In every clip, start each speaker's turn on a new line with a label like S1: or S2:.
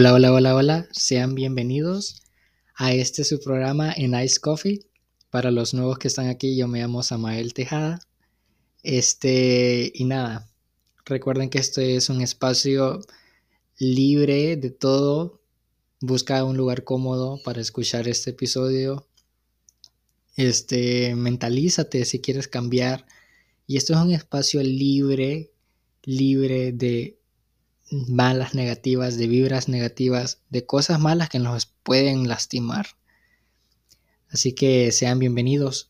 S1: Hola, hola, hola, hola. Sean bienvenidos a este su programa en Ice Coffee. Para los nuevos que están aquí, yo me llamo Samael Tejada. Este, y nada, recuerden que este es un espacio libre de todo. Busca un lugar cómodo para escuchar este episodio. Este, mentalízate si quieres cambiar. Y esto es un espacio libre, libre de malas negativas, de vibras negativas, de cosas malas que nos pueden lastimar. Así que sean bienvenidos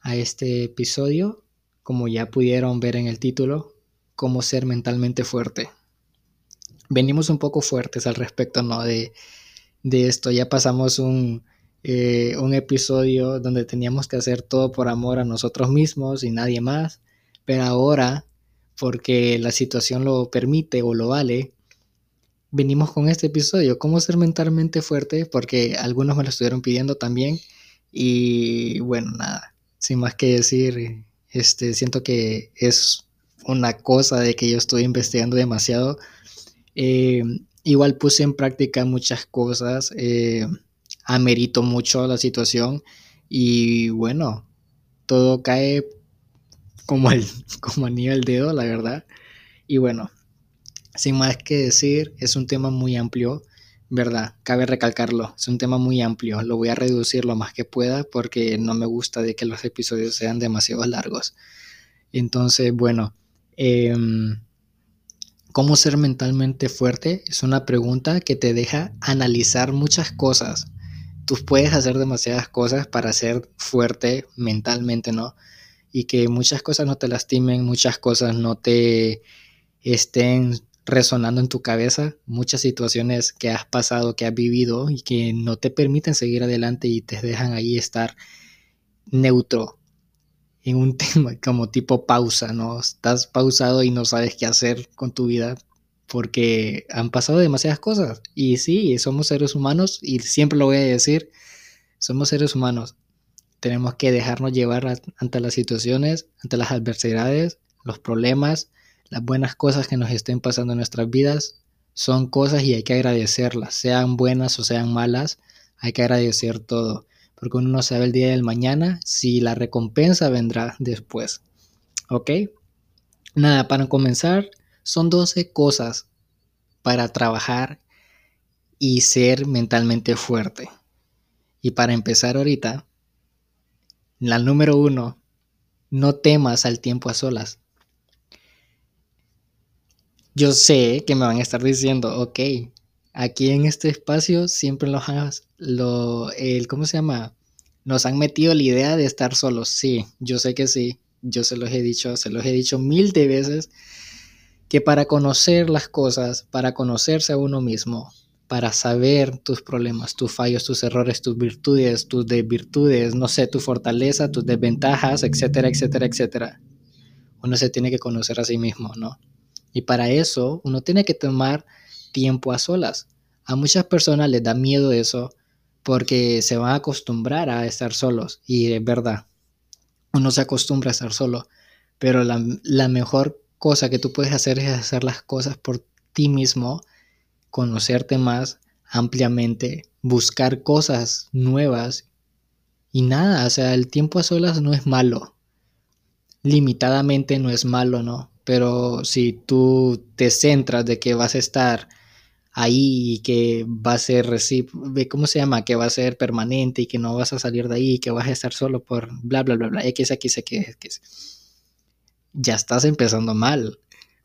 S1: a este episodio, como ya pudieron ver en el título, cómo ser mentalmente fuerte. Venimos un poco fuertes al respecto, ¿no? De, de esto, ya pasamos un, eh, un episodio donde teníamos que hacer todo por amor a nosotros mismos y nadie más, pero ahora porque la situación lo permite o lo vale, venimos con este episodio, cómo ser mentalmente fuerte, porque algunos me lo estuvieron pidiendo también. Y bueno, nada, sin más que decir, este, siento que es una cosa de que yo estoy investigando demasiado. Eh, igual puse en práctica muchas cosas, eh, amerito mucho la situación y bueno, todo cae como, el, como anillo al dedo, la verdad. Y bueno, sin más que decir, es un tema muy amplio, ¿verdad? Cabe recalcarlo, es un tema muy amplio. Lo voy a reducir lo más que pueda porque no me gusta de que los episodios sean demasiado largos. Entonces, bueno, em, ¿cómo ser mentalmente fuerte? Es una pregunta que te deja analizar muchas cosas. Tú puedes hacer demasiadas cosas para ser fuerte mentalmente, ¿no? Y que muchas cosas no te lastimen, muchas cosas no te estén resonando en tu cabeza, muchas situaciones que has pasado, que has vivido y que no te permiten seguir adelante y te dejan ahí estar neutro en un tema como tipo pausa, ¿no? Estás pausado y no sabes qué hacer con tu vida porque han pasado demasiadas cosas. Y sí, somos seres humanos y siempre lo voy a decir, somos seres humanos tenemos que dejarnos llevar ante las situaciones, ante las adversidades, los problemas, las buenas cosas que nos estén pasando en nuestras vidas. Son cosas y hay que agradecerlas, sean buenas o sean malas, hay que agradecer todo, porque uno no sabe el día del mañana si la recompensa vendrá después. ¿Ok? Nada, para comenzar, son 12 cosas para trabajar y ser mentalmente fuerte. Y para empezar ahorita, la número uno, no temas al tiempo a solas. Yo sé que me van a estar diciendo, ok, aquí en este espacio siempre los lo, el, ¿cómo se llama? Nos han metido la idea de estar solos. Sí, yo sé que sí. Yo se los he dicho, se los he dicho mil de veces que para conocer las cosas, para conocerse a uno mismo, para saber tus problemas, tus fallos, tus errores, tus virtudes, tus desvirtudes, no sé, tu fortaleza, tus desventajas, etcétera, etcétera, etcétera. Uno se tiene que conocer a sí mismo, ¿no? Y para eso uno tiene que tomar tiempo a solas. A muchas personas les da miedo eso porque se van a acostumbrar a estar solos. Y es verdad, uno se acostumbra a estar solo. Pero la, la mejor cosa que tú puedes hacer es hacer las cosas por ti mismo conocerte más ampliamente, buscar cosas nuevas y nada, o sea, el tiempo a solas no es malo. Limitadamente no es malo, ¿no? Pero si tú te centras de que vas a estar ahí y que va a ser ¿cómo se llama? Que va a ser permanente y que no vas a salir de ahí y que vas a estar solo por bla bla bla bla, X, X, X, X. Ya estás empezando mal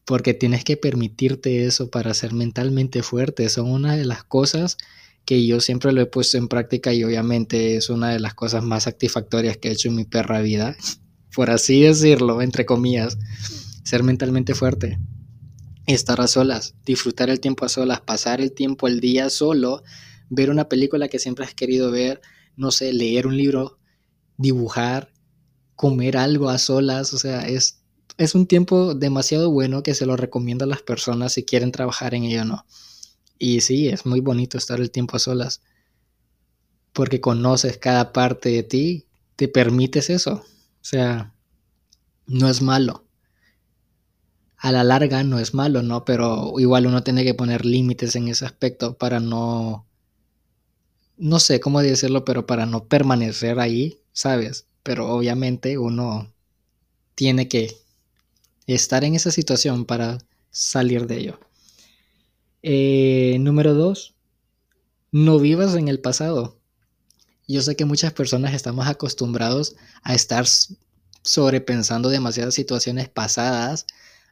S1: porque tienes que permitirte eso para ser mentalmente fuerte. Son una de las cosas que yo siempre lo he puesto en práctica y obviamente es una de las cosas más satisfactorias que he hecho en mi perra vida, por así decirlo, entre comillas, ser mentalmente fuerte, estar a solas, disfrutar el tiempo a solas, pasar el tiempo el día solo, ver una película que siempre has querido ver, no sé, leer un libro, dibujar, comer algo a solas, o sea, es es un tiempo demasiado bueno que se lo recomiendo a las personas si quieren trabajar en ello o no. Y sí, es muy bonito estar el tiempo a solas. Porque conoces cada parte de ti, te permites eso. O sea, no es malo. a la larga no es malo, ¿no? Pero igual uno tiene que poner límites en ese aspecto para no, no sé cómo decirlo, pero para no permanecer ahí, ¿sabes? Pero obviamente uno tiene que estar en esa situación para salir de ello. Eh, número dos, no vivas en el pasado. Yo sé que muchas personas estamos acostumbrados a estar sobrepensando demasiadas situaciones pasadas,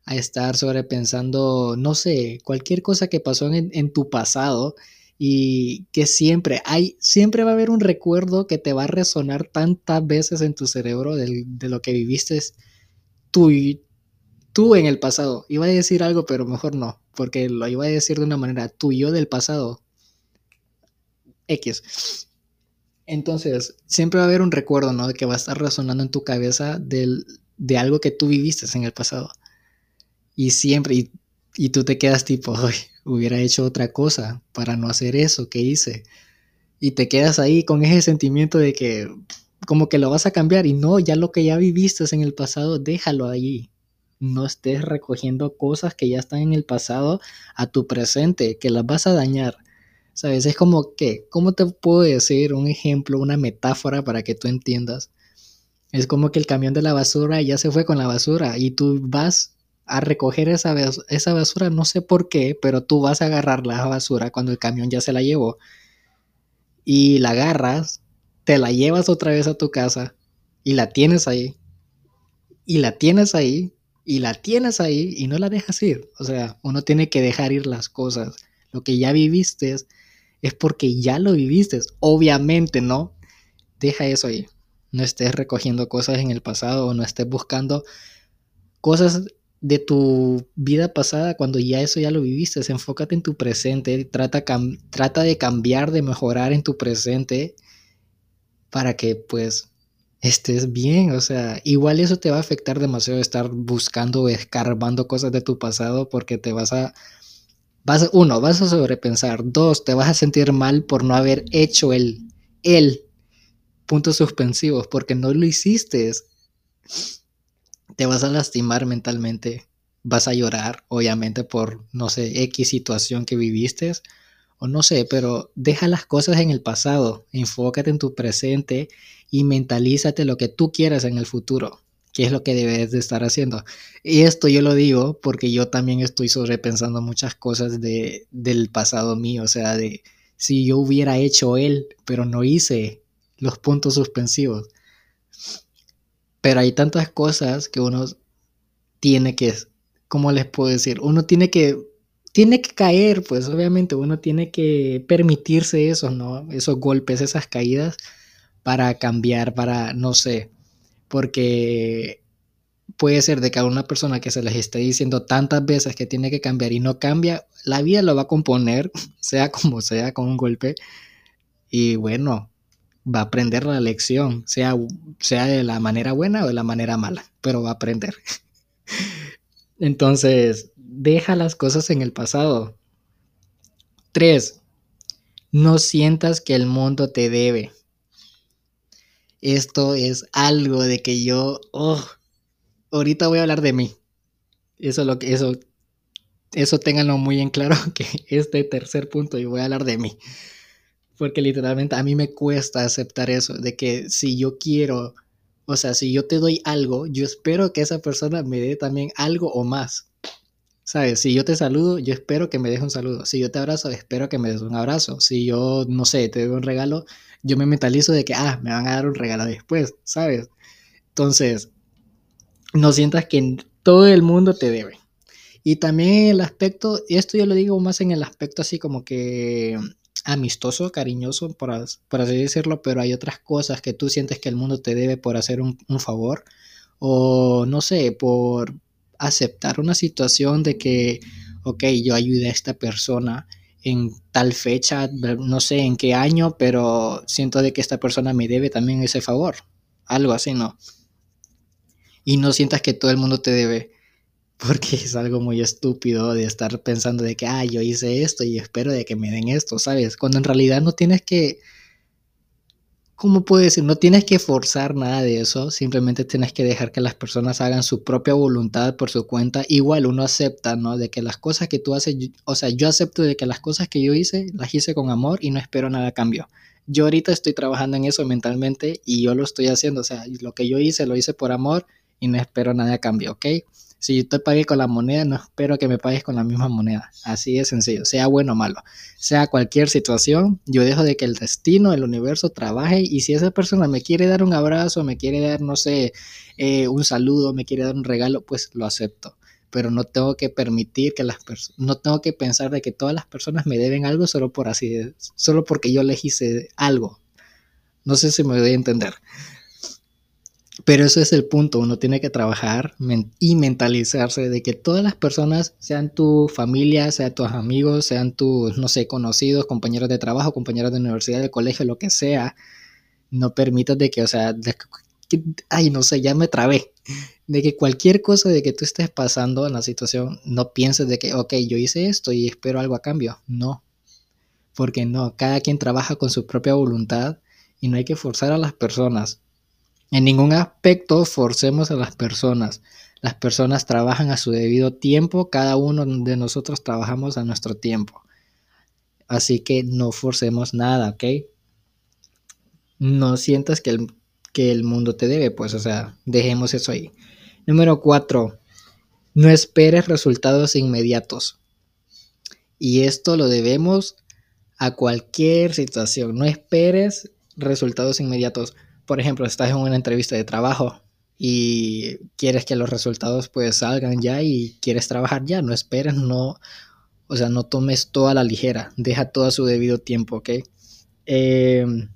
S1: a estar sobrepensando, no sé, cualquier cosa que pasó en, tu pasado y que siempre hay, siempre va a haber un recuerdo que te va a resonar tantas veces en tu cerebro de, lo que viviste tú, tú en el pasado. Iba a decir algo, pero mejor no, porque lo iba a decir de una manera, tú yo del pasado. X. Entonces, siempre va a haber un recuerdo, ¿no? Que va a estar resonando en tu cabeza del, de algo que tú viviste en el pasado. Y siempre, y, y tú te quedas tipo, Ay, hubiera hecho otra cosa para no hacer eso que hice. Y te quedas ahí con ese sentimiento de que como que lo vas a cambiar y no, ya lo que ya viviste en el pasado, déjalo ahí. No estés recogiendo cosas que ya están en el pasado a tu presente, que las vas a dañar. ¿Sabes? Es como que, ¿cómo te puedo decir un ejemplo, una metáfora para que tú entiendas? Es como que el camión de la basura ya se fue con la basura y tú vas a recoger esa, esa basura, no sé por qué, pero tú vas a agarrar la basura cuando el camión ya se la llevó y la agarras, te la llevas otra vez a tu casa y la tienes ahí y la tienes ahí y la tienes ahí y no la dejas ir. O sea, uno tiene que dejar ir las cosas. Lo que ya viviste es porque ya lo viviste. Obviamente, ¿no? Deja eso ahí. No estés recogiendo cosas en el pasado o no estés buscando cosas de tu vida pasada cuando ya eso ya lo viviste. Enfócate en tu presente. Trata, trata de cambiar, de mejorar en tu presente para que pues estés bien. O sea, igual eso te va a afectar demasiado estar buscando o escarbando cosas de tu pasado porque te vas a Vas, uno, vas a sobrepensar. Dos, te vas a sentir mal por no haber hecho el, el, puntos suspensivos, porque no lo hiciste. Te vas a lastimar mentalmente. Vas a llorar, obviamente, por, no sé, X situación que viviste. O no sé, pero deja las cosas en el pasado. Enfócate en tu presente y mentalízate lo que tú quieras en el futuro qué es lo que debes de estar haciendo. Y esto yo lo digo porque yo también estoy sobrepensando muchas cosas de, del pasado mío, o sea, de si yo hubiera hecho él, pero no hice los puntos suspensivos. Pero hay tantas cosas que uno tiene que, ¿cómo les puedo decir? Uno tiene que, tiene que caer, pues obviamente uno tiene que permitirse eso, ¿no? Esos golpes, esas caídas para cambiar, para, no sé, porque puede ser de que a una persona que se les esté diciendo tantas veces que tiene que cambiar y no cambia, la vida lo va a componer, sea como sea, con un golpe, y bueno, va a aprender la lección, sea, sea de la manera buena o de la manera mala, pero va a aprender. Entonces, deja las cosas en el pasado. Tres, no sientas que el mundo te debe esto es algo de que yo, oh, ahorita voy a hablar de mí. Eso lo que eso eso ténganlo muy en claro que este tercer punto yo voy a hablar de mí. Porque literalmente a mí me cuesta aceptar eso de que si yo quiero, o sea, si yo te doy algo, yo espero que esa persona me dé también algo o más. ¿Sabes? Si yo te saludo, yo espero que me des un saludo. Si yo te abrazo, espero que me des un abrazo. Si yo, no sé, te doy un regalo, yo me mentalizo de que, ah, me van a dar un regalo después, ¿sabes? Entonces, no sientas que todo el mundo te debe. Y también el aspecto, esto yo lo digo más en el aspecto así como que amistoso, cariñoso, por, por así decirlo, pero hay otras cosas que tú sientes que el mundo te debe por hacer un favor, o no sé, por aceptar una situación de que, ok, yo ayudé a esta persona en tal fecha, no sé en qué año, pero siento de que esta persona me debe también ese favor. Algo así, ¿no? Y no sientas que todo el mundo te debe, porque es algo muy estúpido de estar pensando de que, ah, yo hice esto y espero de que me den esto, ¿sabes? Cuando en realidad no tienes que ¿cómo puedo decir? No tienes que forzar nada de eso, simplemente tienes que dejar que las personas hagan su propia voluntad por su cuenta. Igual uno acepta, ¿no? De que las cosas que tú haces, o sea, yo acepto de que las cosas que yo hice, las hice con amor y no espero nada a cambio. Yo ahorita estoy trabajando en eso mentalmente y yo lo estoy haciendo, o sea, lo que yo hice lo hice por amor y no espero nada a cambio, ¿ok? Si yo te pagué con la moneda, no espero que me pagues con la misma moneda. Así de sencillo, sea bueno o malo. Sea cualquier situación, yo dejo de que el destino, el universo trabaje y si esa persona me quiere dar un abrazo, me quiere dar, no sé, eh, un saludo, me quiere dar un regalo, pues lo acepto. Pero no tengo que permitir que las personas, no tengo que pensar de que todas las personas me deben algo solo por así, solo porque yo les hice algo. No sé si me voy a entender. Pero ese es el punto, uno tiene que trabajar y mentalizarse de que todas las personas, sean tu familia, sean tus amigos, sean tus, no sé, conocidos, compañeros de trabajo, compañeros de universidad, de colegio, lo que sea, no permitas de que, o sea, ay, no sé, ya me trabé, de que cualquier cosa de que tú estés pasando en la situación, no pienses de que, ok, yo hice esto y espero algo a cambio. No, porque no, cada quien trabaja con su propia voluntad y no hay que forzar a las personas en ningún aspecto forcemos a las personas. Las personas trabajan a su debido tiempo, cada uno de nosotros trabajamos a nuestro tiempo. Así que no forcemos nada, ¿ok? No sientas que el, que el mundo te debe, pues, o sea, dejemos eso ahí. Número cuatro, no esperes resultados inmediatos. Y esto lo debemos a cualquier situación. No esperes resultados inmediatos por ejemplo, estás en una entrevista de trabajo y quieres que los resultados pues salgan ya y quieres trabajar ya, no esperes, no, o sea, no tomes todo a la ligera, deja todo a su debido tiempo, ¿ok? Em,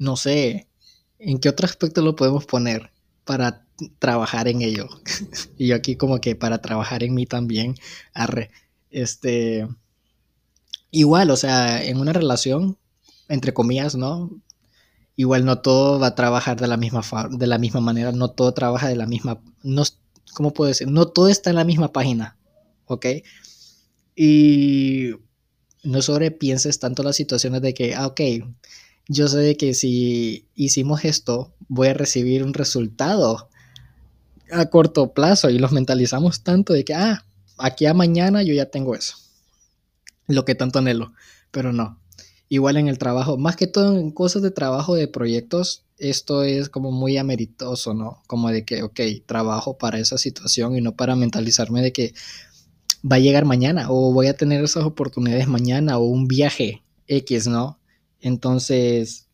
S1: no sé, ¿en qué otro aspecto lo podemos poner para trabajar en ello? y yo aquí como que para trabajar en mí también, arre, este, igual, o sea, en una relación, entre comillas, ¿no? Igual no todo va a trabajar de la misma, de la misma manera, no todo trabaja de la misma, no, ¿cómo puedo decir? No todo está en la misma página, ¿ok? Y no sobrepienses tanto las situaciones de que, ah, ok, yo sé que si hicimos esto, voy a recibir un resultado a corto plazo y los mentalizamos tanto de que, ah, aquí a mañana yo ya tengo eso, lo que tanto anhelo, pero no, igual en el trabajo, más que todo en cosas de trabajo de proyectos, esto es como muy ameritoso, ¿no? Como de que, ok, trabajo para esa situación y no para mentalizarme de que va a llegar mañana o voy a tener esas oportunidades mañana o un viaje X, ¿no? Entonces,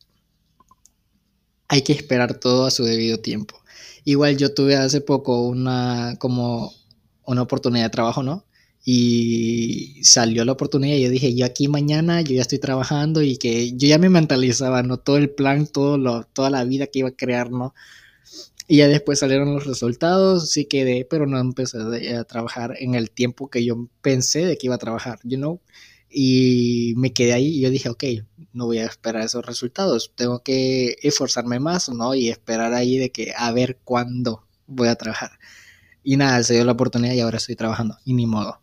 S1: hay que esperar todo a su debido tiempo. Igual yo tuve hace poco una como una oportunidad de trabajo, ¿no? Y salió la oportunidad y yo dije, yo aquí mañana, yo ya estoy trabajando y que yo ya me mentalizaba, ¿no? Todo el plan, todo lo, toda la vida que iba a crear, ¿no? Y ya después salieron los resultados, sí quedé, pero no empecé a, trabajar en el tiempo que yo pensé de que iba a trabajar, you know? Y me quedé ahí y yo dije, ok, no voy a esperar esos resultados, tengo que esforzarme más, ¿no? Y esperar ahí de que a ver cuándo voy a trabajar. Y nada, se dio la oportunidad y ahora estoy trabajando, y ni modo.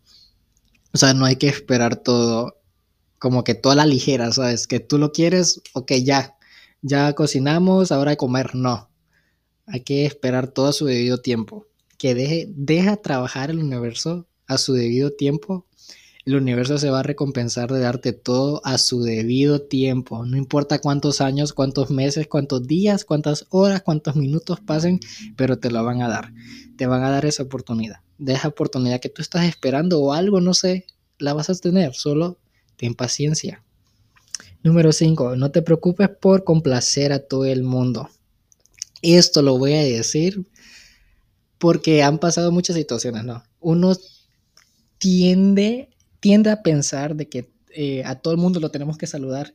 S1: O sea, no hay que esperar todo como que toda la ligera, ¿sabes? Que tú lo quieres, ok, ya, ya cocinamos, ahora hay comer, no. Hay que esperar todo a su debido tiempo. Que deje, deja trabajar el universo a su debido tiempo. El universo se va a recompensar de darte todo a su debido tiempo. No importa cuántos años, cuántos meses, cuántos días, cuántas horas, cuántos minutos pasen, pero te lo van a dar. Te van a dar esa oportunidad de esa oportunidad que tú estás esperando o algo, no sé, la vas a tener, solo ten paciencia. Número 5, no te preocupes por complacer a todo el mundo. Esto lo voy a decir porque han pasado muchas situaciones, ¿no? Uno tiende, tiende a pensar de que eh, a todo el mundo lo tenemos que saludar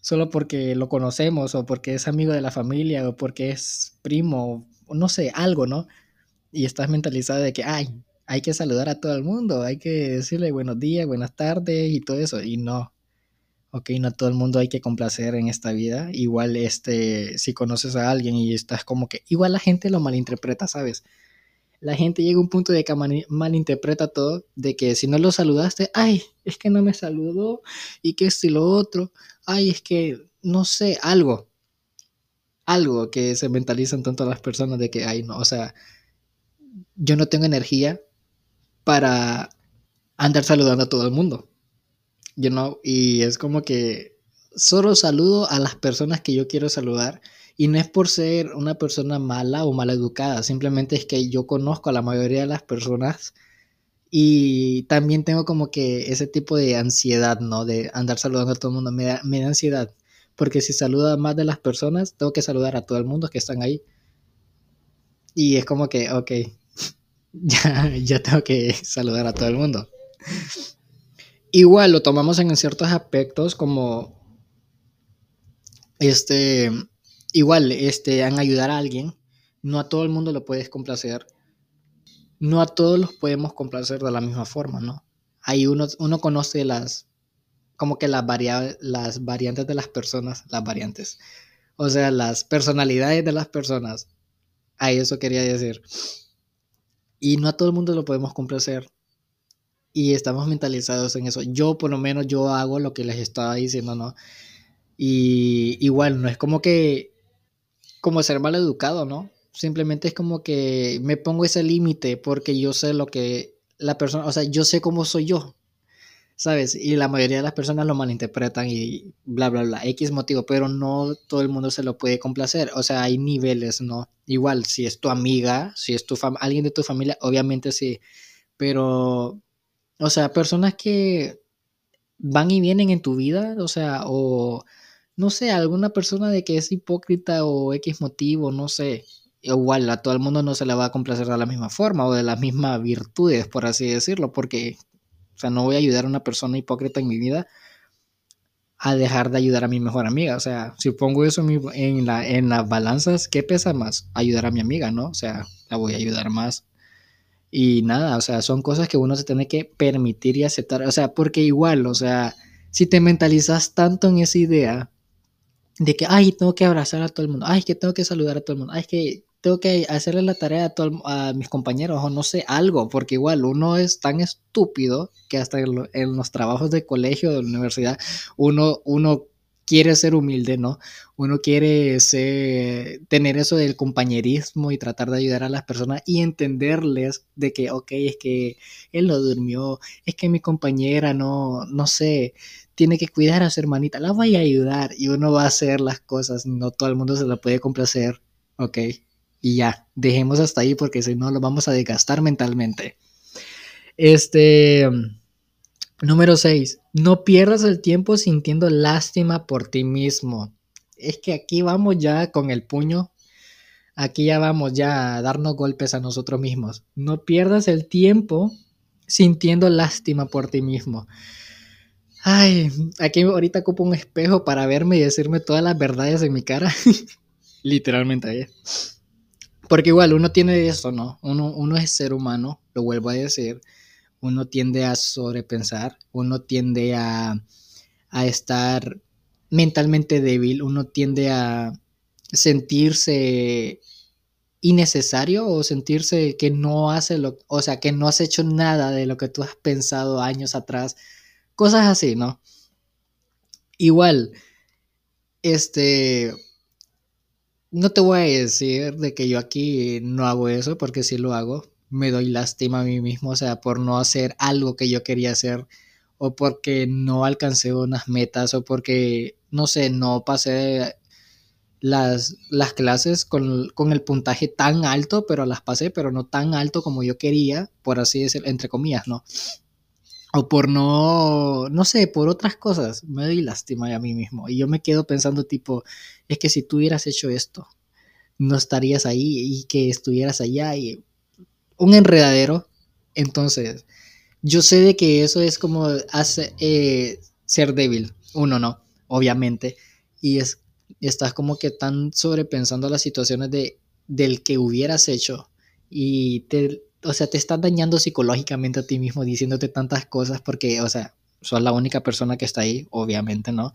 S1: solo porque lo conocemos o porque es amigo de la familia o porque es primo o no sé, algo, ¿no? y estás mentalizado de que, ay, hay que saludar a todo el mundo, hay que decirle buenos días, buenas tardes y todo eso. Y no, ok, no todo el mundo hay que complacer en esta vida. Igual, este, si conoces a alguien y estás como que, igual la gente lo malinterpreta, ¿sabes? La gente llega a un punto de que malinterpreta todo, de que si no lo saludaste, ay, es que no me saludó y que esto y lo otro, ay, es que no sé, algo, algo que se mentalizan tanto las personas de que, ay, no, o sea, yo no tengo energía para andar saludando a todo el mundo. You know, y es como que solo saludo a las personas que yo quiero saludar. Y no es por ser una persona mala o mal educada, simplemente es que yo conozco a la mayoría de las personas y también tengo como que ese tipo de ansiedad, ¿no? De andar saludando a todo el mundo, me da, me da ansiedad. Porque si saludo a más de las personas, tengo que saludar a todo el mundo que están ahí. Y es como que, ok, ya, ya tengo que saludar a todo el mundo. Igual lo tomamos en ciertos aspectos como este igual este en ayudar a alguien, no a todo el mundo lo puedes complacer. No a todos los podemos complacer de la misma forma, ¿no? Ahí uno, uno conoce las como que las, las variantes de las personas, las variantes. O sea, las personalidades de las personas. A eso quería decir. Y no a todo el mundo lo podemos complacer. Y estamos mentalizados en eso. Yo, por lo menos, yo hago lo que les estaba diciendo, ¿no? Y igual, no es como que, como ser mal educado, ¿no? Simplemente es como que me pongo ese límite porque yo sé lo que la persona, o sea, yo sé cómo soy yo, ¿sabes? Y la mayoría de las personas lo malinterpretan y bla, bla, bla, X motivo, pero no todo el mundo se lo puede complacer. O sea, hay niveles, ¿no? Igual, si es tu amiga, si es tu alguien de tu familia, obviamente sí, pero, o sea, personas que van y vienen en tu vida, o sea, o no sé, alguna persona de que es hipócrita o X motivo, no sé. Igual a todo el mundo no se le va a complacer de la misma forma o de las mismas virtudes, por así decirlo, porque o sea, no voy a ayudar a una persona hipócrita en mi vida a dejar de ayudar a mi mejor amiga. O sea, si pongo eso en, la, en las balanzas, ¿qué pesa más? Ayudar a mi amiga, ¿no? O sea, la voy a ayudar más. Y nada, o sea, son cosas que uno se tiene que permitir y aceptar. O sea, porque igual, o sea, si te mentalizas tanto en esa idea de que, ay, tengo que abrazar a todo el mundo, ay, que tengo que saludar a todo el mundo, ay, que tengo que hacerle la tarea a, todo, a mis compañeros o no sé, algo, porque igual uno es tan estúpido que hasta en, los trabajos de colegio, de universidad, uno, uno quiere ser humilde, ¿no? Uno quiere ser, tener eso del compañerismo y tratar de ayudar a las personas y entenderles de que, ok, es que él no durmió, es que mi compañera no, no sé, tiene que cuidar a su hermanita, la voy a ayudar y uno va a hacer las cosas, no todo el mundo se la puede complacer, ok. Y ya, dejemos hasta ahí porque si no lo vamos a desgastar mentalmente. Este, número 6. No pierdas el tiempo sintiendo lástima por ti mismo. Es que aquí vamos ya con el puño. Aquí ya vamos ya a darnos golpes a nosotros mismos. No pierdas el tiempo sintiendo lástima por ti mismo. Ay, aquí ahorita ocupo un espejo para verme y decirme todas las verdades en mi cara. Literalmente ahí. Porque igual uno tiene eso, ¿no? Uno, uno es ser humano, lo vuelvo a decir. Uno tiende a sobrepensar, uno tiende a, a estar mentalmente débil, uno tiende a sentirse innecesario o sentirse que no hace lo, o sea, que no has hecho nada de lo que tú has pensado años atrás, cosas así, ¿no? Igual, este, no te voy a decir de que yo aquí no hago eso, porque si lo hago. Me doy lástima a mí mismo, o sea, por no hacer algo que yo quería hacer, o porque no alcancé unas metas, o porque, no sé, no pasé las, las clases con, con, el puntaje tan alto, pero las pasé, pero no tan alto como yo quería, por así decirlo, entre comillas, ¿no? O por no, no sé, por otras cosas, me doy lástima a mí mismo. Y yo me quedo pensando tipo, es que si tú hubieras hecho esto, no estarías ahí y que estuvieras allá y un enredadero. Entonces, yo sé de que eso es como hace, eh, ser débil, uno no, obviamente. Y es, estás como que tan sobrepensando las situaciones de, del que hubieras hecho y te o sea, te estás dañando psicológicamente a ti mismo diciéndote tantas cosas porque, o sea, sos la única persona que está ahí, obviamente, ¿no?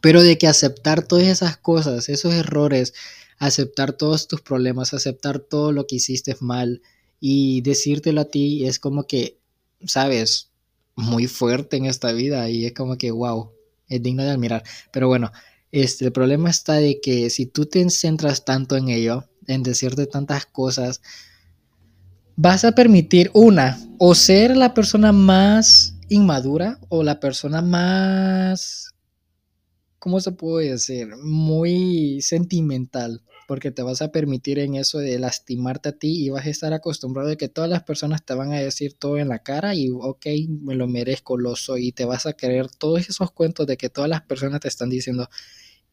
S1: Pero de que aceptar todas esas cosas, esos errores, aceptar todos tus problemas, aceptar todo lo que hiciste mal y decírtelo a ti es como que, sabes, muy fuerte en esta vida y es como que, wow, es digno de admirar. Pero bueno, este, el problema está de que si tú te centras tanto en ello, en decirte tantas cosas, vas a permitir una, o ser la persona más inmadura o la persona más, ¿cómo se puede decir? Muy sentimental, porque te vas a permitir en eso de lastimarte a ti y vas a estar acostumbrado de que todas las personas te van a decir todo en la cara y, ok, me lo merezco, lo soy, y te vas a creer todos esos cuentos de que todas las personas te están diciendo,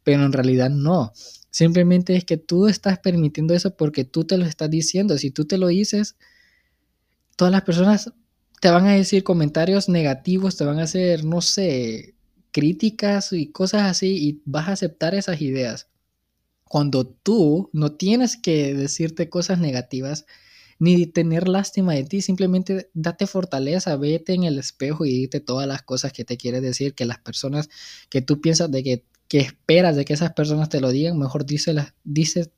S1: pero en realidad no. Simplemente es que tú estás permitiendo eso porque tú te lo estás diciendo. Si tú te lo dices, todas las personas te van a decir comentarios negativos, te van a hacer, no sé, críticas y cosas así y vas a aceptar esas ideas. Cuando tú no tienes que decirte cosas negativas ni tener lástima de ti, simplemente date fortaleza, vete en el espejo y dite todas las cosas que te quieres decir, que las personas que tú piensas de que, que esperas de que esas personas te lo digan, mejor díselas, dice,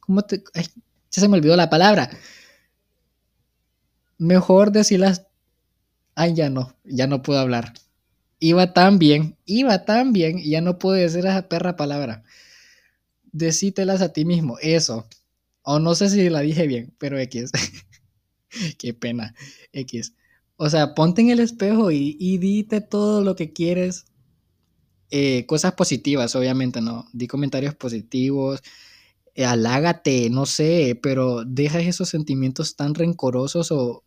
S1: ¿cómo te, ya se me olvidó la palabra, mejor decirlas, ay, ya no, ya no puedo hablar. Iba tan bien, iba tan bien, y ya no puedo decir esa perra palabra. Decítelas a ti mismo, eso. O no sé si la dije bien, pero X. Qué pena, X. O sea, ponte en el espejo y, y dite todo lo que quieres. Eh, cosas positivas, obviamente, ¿no? Di comentarios positivos, alágate, no sé, pero deja esos sentimientos tan rencorosos o,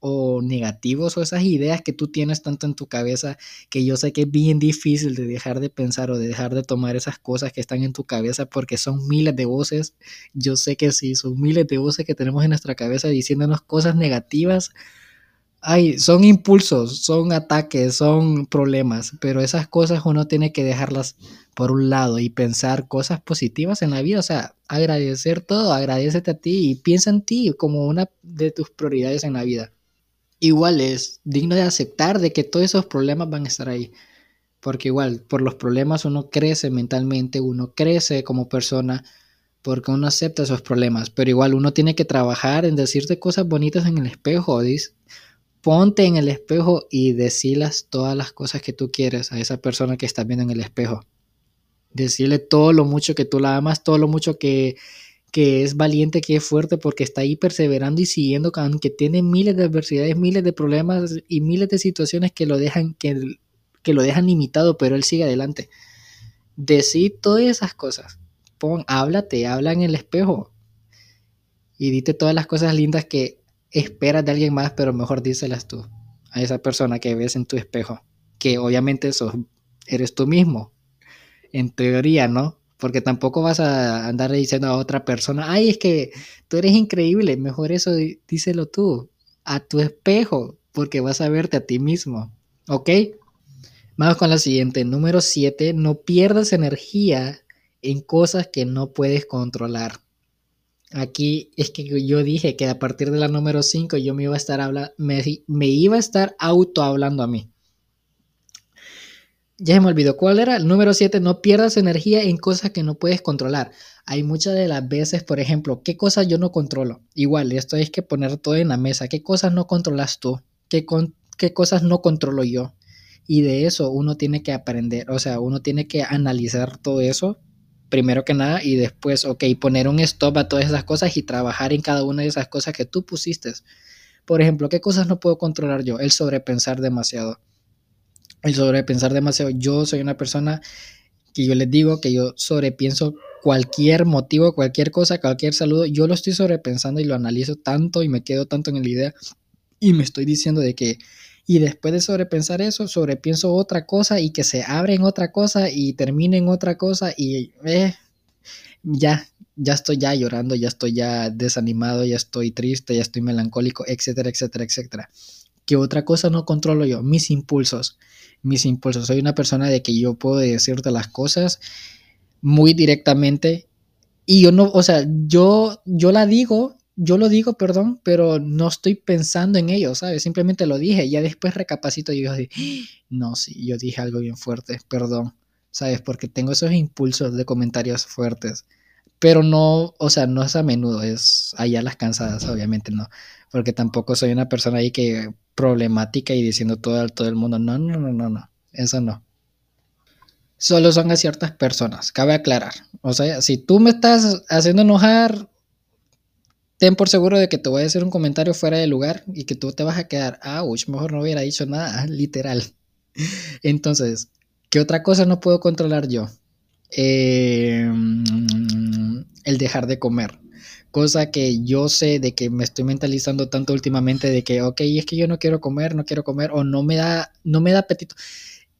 S1: o negativos o esas ideas que tú tienes tanto en tu cabeza que yo sé que es bien difícil de dejar de pensar o de dejar de tomar esas cosas que están en tu cabeza porque son miles de voces. Yo sé que sí, son miles de voces que tenemos en nuestra cabeza diciéndonos cosas negativas. Ay, son impulsos, son ataques, son problemas, pero esas cosas uno tiene que dejarlas por un lado y pensar cosas positivas en la vida, o sea, agradecer todo, agradecete a ti y piensa en ti como una de tus prioridades en la vida igual es digno de aceptar de que todos esos problemas van a estar ahí. Porque igual, por los problemas uno crece mentalmente, uno crece como persona, porque uno acepta esos problemas. Pero igual uno tiene que trabajar en decirte cosas bonitas en el espejo. Dice, ponte en el espejo y decilas todas las cosas que tú quieres a esa persona que está viendo en el espejo. Decirle todo lo mucho que tú la amas, todo lo mucho que que es valiente, que es fuerte, porque está ahí perseverando y siguiendo, aunque tiene miles de adversidades, miles de problemas y miles de situaciones que lo dejan, que, que lo dejan limitado, pero él sigue adelante. Decid todas esas cosas. Pon, háblate, habla en el espejo. Y dite todas las cosas lindas que esperas de alguien más, pero mejor díselas tú a esa persona que ves en tu espejo. Que obviamente sos, eres tú mismo. En teoría, ¿no? Porque tampoco vas a andar diciendo a otra persona, ay, es que tú eres increíble, mejor eso díselo tú, a tu espejo, porque vas a verte a ti mismo, ¿ok? Vamos con la siguiente, número 7, no pierdas energía en cosas que no puedes controlar. Aquí es que yo dije que a partir de la número 5 yo me iba a estar hablando, me, me iba a estar auto hablando a mí ya se me olvidó cuál era. El número 7, no pierdas energía en cosas que no puedes controlar. Hay muchas de las veces, por ejemplo, ¿qué cosas yo no controlo? Igual, esto es que poner todo en la mesa. ¿Qué cosas no controlas tú? ¿Qué, ¿Qué cosas no controlo yo? Y de eso uno tiene que aprender, o sea, uno tiene que analizar todo eso, primero que nada, y después, ok, poner un stop a todas esas cosas y trabajar en cada una de esas cosas que tú pusiste. Por ejemplo, ¿qué cosas no puedo controlar yo? El sobrepensar demasiado el sobrepensar demasiado. Yo soy una persona que yo les digo que yo sobrepienso cualquier motivo, cualquier cosa, cualquier saludo, yo lo estoy sobrepensando y lo analizo tanto y me quedo tanto en la idea y me estoy diciendo de que y después de sobrepensar eso, sobrepienso otra cosa y que se abre en otra cosa y termine en otra cosa y eh, ya, ya estoy ya llorando, ya estoy ya desanimado, ya estoy triste, ya estoy melancólico, etcétera, etcétera, etcétera. ¿Qué otra cosa no controlo yo? Mis impulsos mis impulsos. Soy una persona de que yo puedo decirte las cosas muy directamente y yo no, o sea, yo, yo la digo, yo lo digo, perdón, pero no estoy pensando en ello, ¿sabes? Simplemente lo dije, ya después recapacito y digo, no, sí, yo dije algo bien fuerte, perdón, ¿sabes? Porque tengo esos impulsos de comentarios fuertes, pero no, o sea, no es a menudo, es allá las cansadas, obviamente no, porque tampoco soy una persona ahí que problemática y diciendo todo, todo el mundo, no, no, no, no, no, eso no. solo son a ciertas personas, cabe aclarar. O sea, si tú me estás haciendo enojar, ten por seguro de que te voy a hacer un comentario fuera de lugar y que tú te vas a quedar, ouch, mejor no hubiera dicho nada, literal. Entonces, ¿qué otra cosa no puedo controlar yo? Eh, el dejar de comer. Cosa que yo sé de que me estoy mentalizando tanto últimamente de que, ok, es que yo no quiero comer, no quiero comer o no me da, no me da apetito.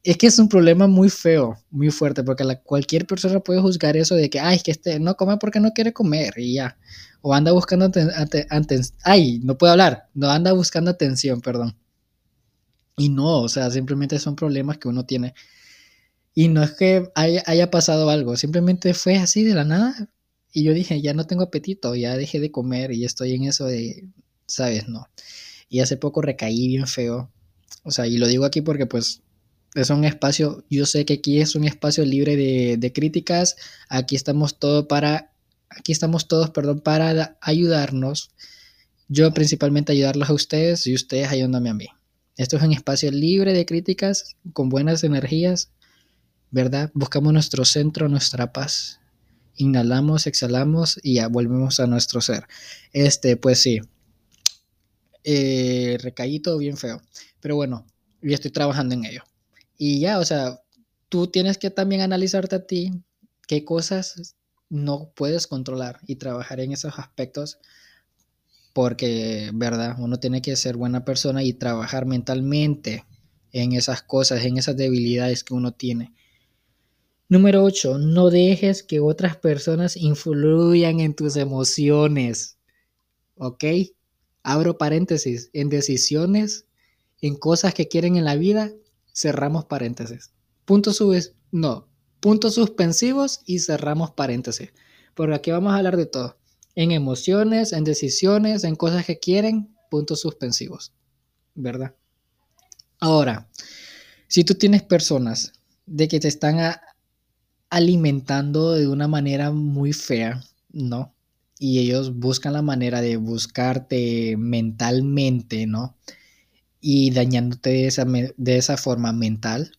S1: Es que es un problema muy feo, muy fuerte, porque la, cualquier persona puede juzgar eso de que, ay, es que este no come porque no quiere comer y ya. O anda buscando atención, ay, no puedo hablar, no anda buscando atención, perdón. Y no, o sea, simplemente son problemas que uno tiene. Y no es que haya, haya pasado algo, simplemente fue así de la nada. Y yo dije, ya no tengo apetito, ya dejé de comer y estoy en eso de, ¿sabes? No. Y hace poco recaí bien feo. O sea, y lo digo aquí porque pues es un espacio, yo sé que aquí es un espacio libre de, críticas, aquí estamos todos para, aquí estamos todos, perdón, para ayudarnos. Yo principalmente ayudarlos a ustedes y ustedes ayudándome a mí. Esto es un espacio libre de críticas, con buenas energías, ¿verdad? Buscamos nuestro centro, nuestra paz. Inhalamos, exhalamos y ya volvemos a nuestro ser. Este, pues sí. Eh, todo bien feo. Pero bueno, yo estoy trabajando en ello. Y ya, o sea, tú tienes que también analizarte a ti qué cosas no puedes controlar y trabajar en esos aspectos porque, ¿verdad? Uno tiene que ser buena persona y trabajar mentalmente en esas cosas, en esas debilidades que uno tiene. Número 8. No dejes que otras personas influyan en tus emociones. ¿Ok? Abro paréntesis. En decisiones, en cosas que quieren en la vida, cerramos paréntesis. Puntos subes, no, puntos suspensivos y cerramos paréntesis. Porque aquí vamos a hablar de todo. En emociones, en decisiones, en cosas que quieren, puntos suspensivos. ¿Verdad? Ahora, si tú tienes personas de que te están alimentando de una manera muy fea, ¿no? Y ellos buscan la manera de buscarte mentalmente, ¿no? y dañándote de esa, de esa forma mental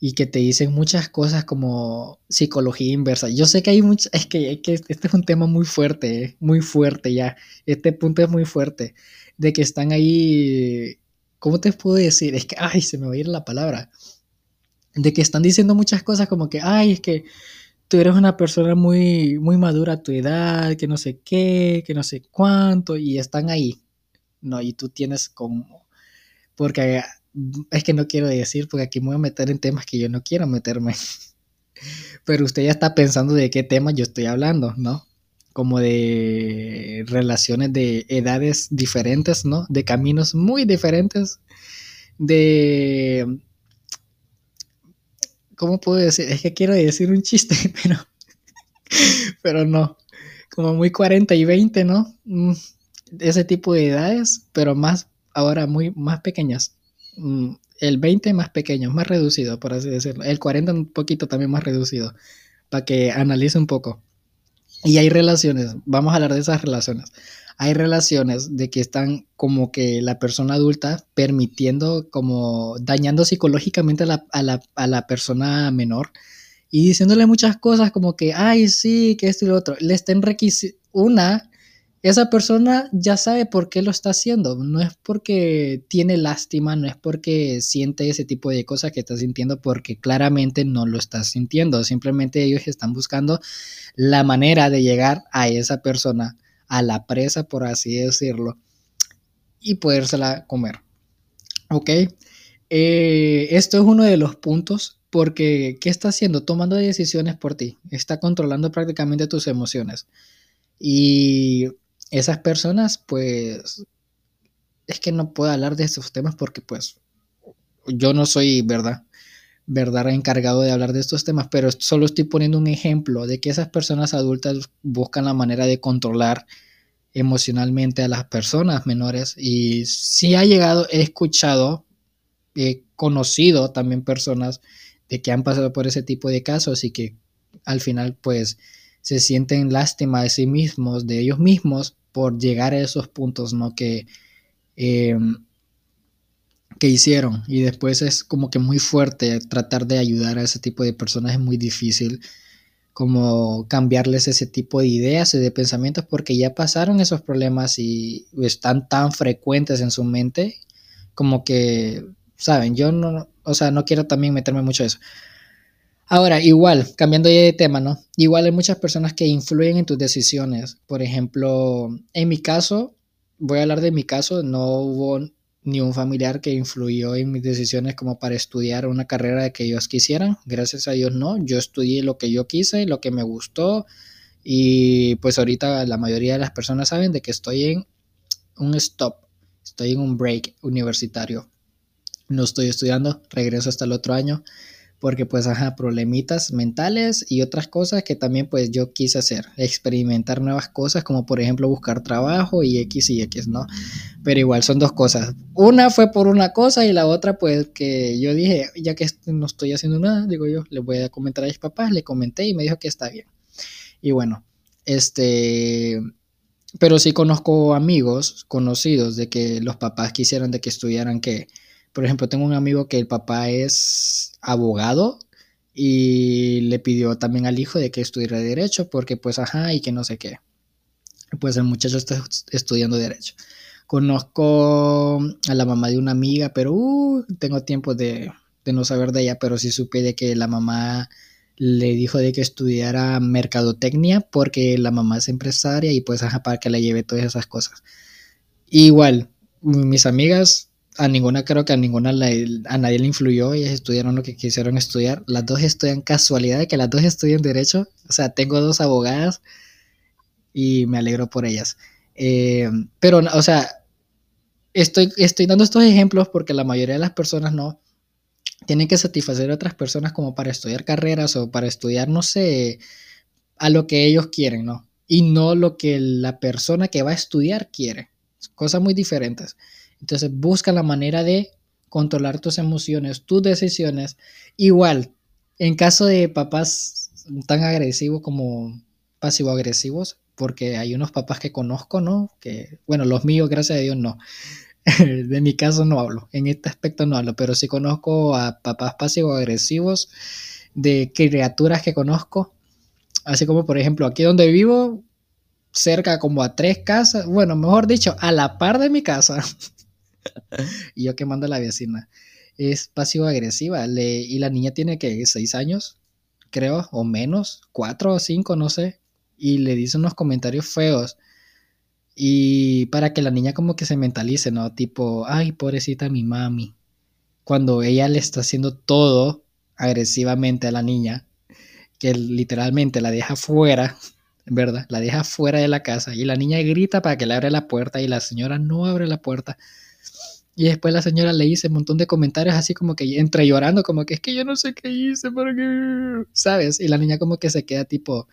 S1: y que te dicen muchas cosas como psicología inversa. Yo sé que hay muchas, es que, que, este es un tema muy fuerte, eh, muy fuerte ya. Este punto es muy fuerte, de que están ahí, ¿cómo te puedo decir? Es que, ay, se me va a ir la palabra. De que están diciendo muchas cosas como que, ay, es que tú eres una persona muy, muy madura a tu edad, que no sé qué, que no sé cuánto, y están ahí. No, y tú tienes como porque es que no quiero decir, porque aquí me voy a meter en temas que yo no quiero meterme. Pero usted ya está pensando de qué tema yo estoy hablando, ¿no? Como de relaciones de edades diferentes, ¿no? De caminos muy diferentes, de... ¿Cómo puedo decir? Es que quiero decir un chiste, pero... Pero no. Como muy 40 y 20, ¿no? Mm, ese tipo de edades, pero más ahora muy más pequeñas. Mm, el 20 más pequeño, más reducido, por así decirlo. El 40 un poquito también más reducido, para que analice un poco. Y hay relaciones, vamos a hablar de esas relaciones. Hay relaciones de que están como que la persona adulta permitiendo, como dañando psicológicamente a la, a la, a la persona menor y diciéndole muchas cosas como que, ay, sí, que esto y lo otro. Le estén requisitando, una, esa persona ya sabe por qué lo está haciendo. No es porque tiene lástima, no es porque siente ese tipo de cosas que está sintiendo, porque claramente no lo está sintiendo. Simplemente ellos están buscando la manera de llegar a esa persona, a la presa, por así decirlo, y podérsela comer. ¿Ok? Eh, esto es uno de los puntos porque ¿qué está haciendo? Tomando decisiones por ti. Está controlando prácticamente tus emociones. Y esas personas, pues, es que no puedo hablar de estos temas porque, pues, yo no soy, ¿verdad? ¿Verdad? encargado de hablar de estos temas, pero solo estoy poniendo un ejemplo de que esas personas adultas buscan la manera de controlar emocionalmente a las personas menores y si ha llegado, he escuchado, he conocido también personas de que han pasado por ese tipo de casos y que al final pues se sienten lástima de sí mismos, de ellos mismos por llegar a esos puntos, ¿no? Que, eh, que hicieron y después es como que muy fuerte tratar de ayudar a ese tipo de personas es muy difícil como cambiarles ese tipo de ideas y de pensamientos porque ya pasaron esos problemas y están tan frecuentes en su mente como que, saben, yo no, o sea, no quiero también meterme mucho en eso. Ahora, igual, cambiando ya de tema, ¿no? Igual hay muchas personas que influyen en tus decisiones. Por ejemplo, en mi caso, voy a hablar de mi caso, no hubo ni un familiar que influyó en mis decisiones como para estudiar una carrera que ellos quisieran. Gracias a Dios no, yo estudié lo que yo quise, lo que me gustó y pues ahorita la mayoría de las personas saben de que estoy en un stop, estoy en un break universitario. No estoy estudiando, regreso hasta el otro año porque pues ajá, problemitas mentales y otras cosas que también pues yo quise hacer, experimentar nuevas cosas como por ejemplo buscar trabajo y X y X, ¿no? Pero igual son dos cosas. Una fue por una cosa y la otra pues que yo dije, ya que no estoy haciendo nada, digo yo, le voy a comentar a mis papás, le comenté y me dijo que está bien. Y bueno, este, pero sí conozco amigos conocidos de que los papás quisieran de que estudiaran que por ejemplo, tengo un amigo que el papá es abogado y le pidió también al hijo de que estudiara derecho porque pues ajá y que no sé qué. Pues el muchacho está estudiando derecho. Conozco a la mamá de una amiga, pero uh, tengo tiempo de, de, no saber de ella, pero sí supe de que la mamá le dijo de que estudiara mercadotecnia porque la mamá es empresaria y pues ajá para que le lleve todas esas cosas. Igual, mis amigas a ninguna, creo que a ninguna a nadie le influyó, ellas estudiaron lo que quisieron estudiar. Las dos estudian casualidad de que las dos estudian derecho. O sea, tengo dos abogadas y me alegro por ellas. Eh, pero, o sea, estoy, estoy dando estos ejemplos porque la mayoría de las personas no tienen que satisfacer a otras personas como para estudiar carreras o para estudiar, no sé, a lo que ellos quieren, ¿no? Y no lo que la persona que va a estudiar quiere. Cosas muy diferentes. Entonces busca la manera de controlar tus emociones, tus decisiones. Igual, en caso de papás tan agresivos como pasivo-agresivos, porque hay unos papás que conozco, ¿no? Que, bueno, los míos, gracias a Dios, no. de mi caso no hablo, en este aspecto no hablo, pero sí conozco a papás pasivo-agresivos de criaturas que conozco, así como por ejemplo aquí donde vivo, cerca como a tres casas, bueno, mejor dicho, a la par de mi casa, y yo que mando a la vecina. Es pasivo-agresiva. y la niña tiene que seis años, creo, o menos, cuatro o cinco, no sé. Y le dice unos comentarios feos. Y para que la niña como que se mentalice, ¿no? Tipo, ay, pobrecita mi mami. Cuando ella le está haciendo todo agresivamente a la niña, que literalmente la deja fuera, ¿verdad? La deja fuera de la casa y la niña grita para que le abra la puerta y la señora no abre la puerta. Y después la señora le hice un montón de comentarios así como que entre llorando, como que es que yo no sé qué hice, porque, ¿sabes? Y la niña como que se queda tipo,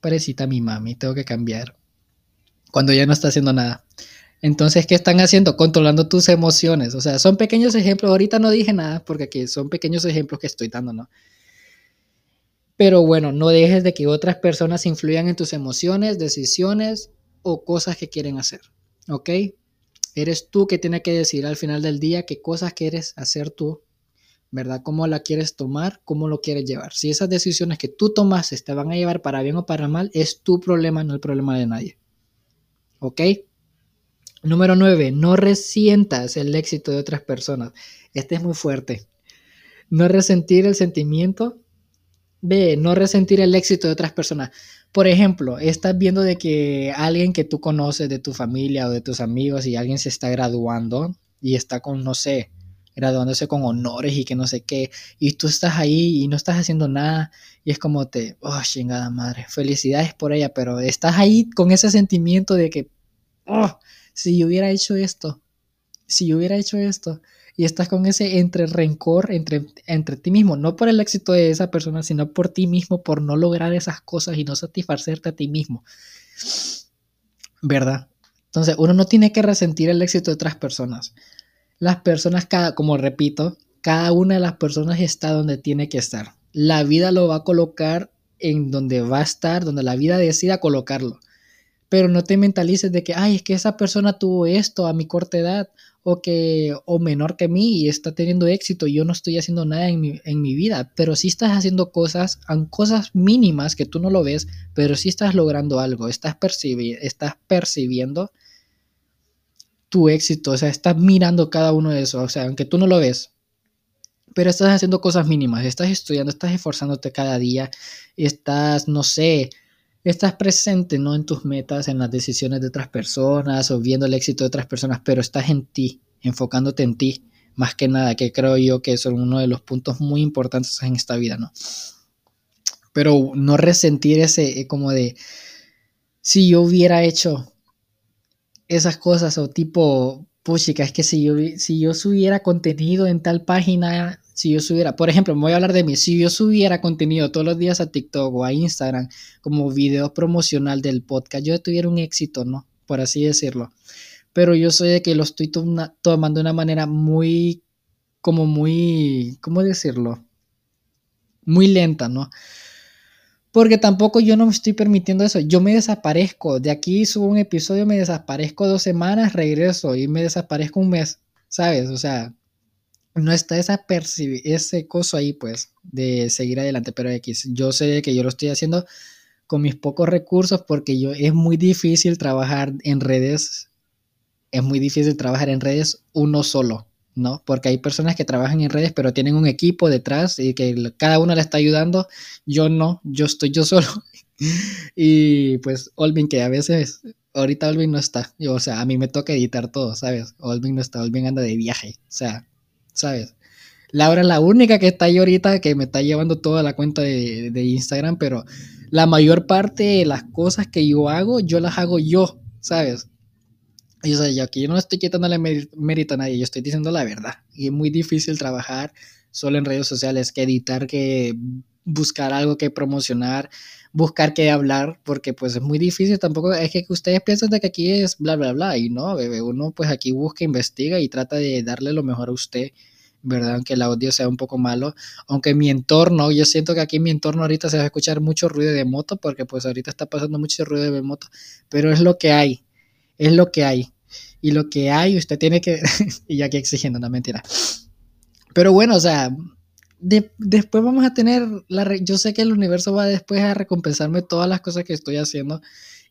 S1: parecita mi mami, tengo que cambiar. Cuando ya no está haciendo nada. Entonces, ¿qué están haciendo? Controlando tus emociones. O sea, son pequeños ejemplos. Ahorita no dije nada porque aquí son pequeños ejemplos que estoy dando, ¿no? Pero bueno, no dejes de que otras personas influyan en tus emociones, decisiones o cosas que quieren hacer. ¿Ok? Eres tú que tiene que decir al final del día qué cosas quieres hacer tú, ¿verdad? ¿Cómo la quieres tomar? ¿Cómo lo quieres llevar? Si esas decisiones que tú tomas te van a llevar para bien o para mal, es tu problema, no el problema de nadie. ¿Ok? Número 9. No resientas el éxito de otras personas. Este es muy fuerte. No resentir el sentimiento de no resentir el éxito de otras personas. Por ejemplo, estás viendo de que alguien que tú conoces de tu familia o de tus amigos y alguien se está graduando y está con, no sé, graduándose con honores y que no sé qué, y tú estás ahí y no estás haciendo nada y es como te, oh, chingada madre, felicidades por ella, pero estás ahí con ese sentimiento de que, oh, si yo hubiera hecho esto, si yo hubiera hecho esto, y estás con ese entre rencor entre, entre ti mismo, no por el éxito de esa persona, sino por ti mismo, por no lograr esas cosas y no satisfacerte a ti mismo. ¿Verdad? Entonces, uno no tiene que resentir el éxito de otras personas. Las personas, cada, como repito, cada una de las personas está donde tiene que estar. La vida lo va a colocar en donde va a estar, donde la vida decida colocarlo. pero no te mentalices de que, ay, es que esa persona tuvo esto a mi corta edad o que o menor que mí y está teniendo éxito y yo no estoy haciendo nada en mi, en mi vida, pero sí estás haciendo cosas, cosas mínimas que tú no lo ves, pero sí estás logrando algo, estás, estás percibiendo tu éxito, o sea, estás mirando cada uno de esos, o sea, aunque tú no lo ves, pero estás haciendo cosas mínimas, estás estudiando, estás esforzándote cada día, estás, no sé, estás presente no en tus metas, en las decisiones de otras personas o viendo el éxito de otras personas, pero estás en ti, enfocándote en ti, más que nada, que creo yo que son uno de los puntos muy importantes en esta vida, ¿no? Pero no resentir ese eh, como de, si yo hubiera hecho esas cosas o tipo, puchica, es que si yo, si yo subiera contenido en tal página, si yo subiera, por ejemplo, me voy a hablar de mí, si yo subiera contenido todos los días a TikTok o a Instagram como video promocional del podcast, yo tuviera un éxito, ¿no? Por así decirlo. Pero yo soy de que lo estoy tomando de una manera muy, como muy, ¿cómo decirlo? Muy lenta, ¿no? Porque tampoco yo no me estoy permitiendo eso. Yo me desaparezco. De aquí subo un episodio, me desaparezco dos semanas, regreso y me desaparezco un mes. ¿Sabes? O sea, no está esa ese coso ahí, pues, de seguir adelante, pero X, yo sé que yo lo estoy haciendo con mis pocos recursos porque yo es muy difícil trabajar en redes, es muy difícil trabajar en redes uno solo, ¿no? Porque hay personas que trabajan en redes pero tienen un equipo detrás y que cada uno le está ayudando, yo no, yo estoy yo solo. y pues Olvin que a veces ahorita Olvin no está, o sea, a mí me toca editar todo, ¿sabes? Olvin no está, Olvin anda de viaje, o sea, ¿sabes? Laura es la única que está ahí ahorita que me está llevando toda la cuenta de, Instagram, pero la mayor parte de las cosas que yo hago, yo las hago yo, ¿sabes? Y o sea, yo aquí no estoy quitándole mérito a nadie, yo estoy diciendo la verdad. Y es muy difícil trabajar solo en redes sociales, que editar, que buscar algo que promocionar, buscar qué hablar, porque pues es muy difícil, tampoco es que ustedes piensan de que aquí es bla, bla, bla, y no, bebé, uno pues aquí busca, investiga y trata de darle lo mejor a usted, ¿verdad? Aunque el audio sea un poco malo, aunque mi entorno, yo siento que aquí en mi entorno ahorita se va a escuchar mucho ruido de moto, porque pues ahorita está pasando mucho ruido de moto, pero es lo que hay, es lo que hay, y lo que hay usted tiene que, y aquí exigiendo, una mentira. Pero bueno, o sea, después vamos a tener, la yo sé que el universo va después a recompensarme todas las cosas que estoy haciendo.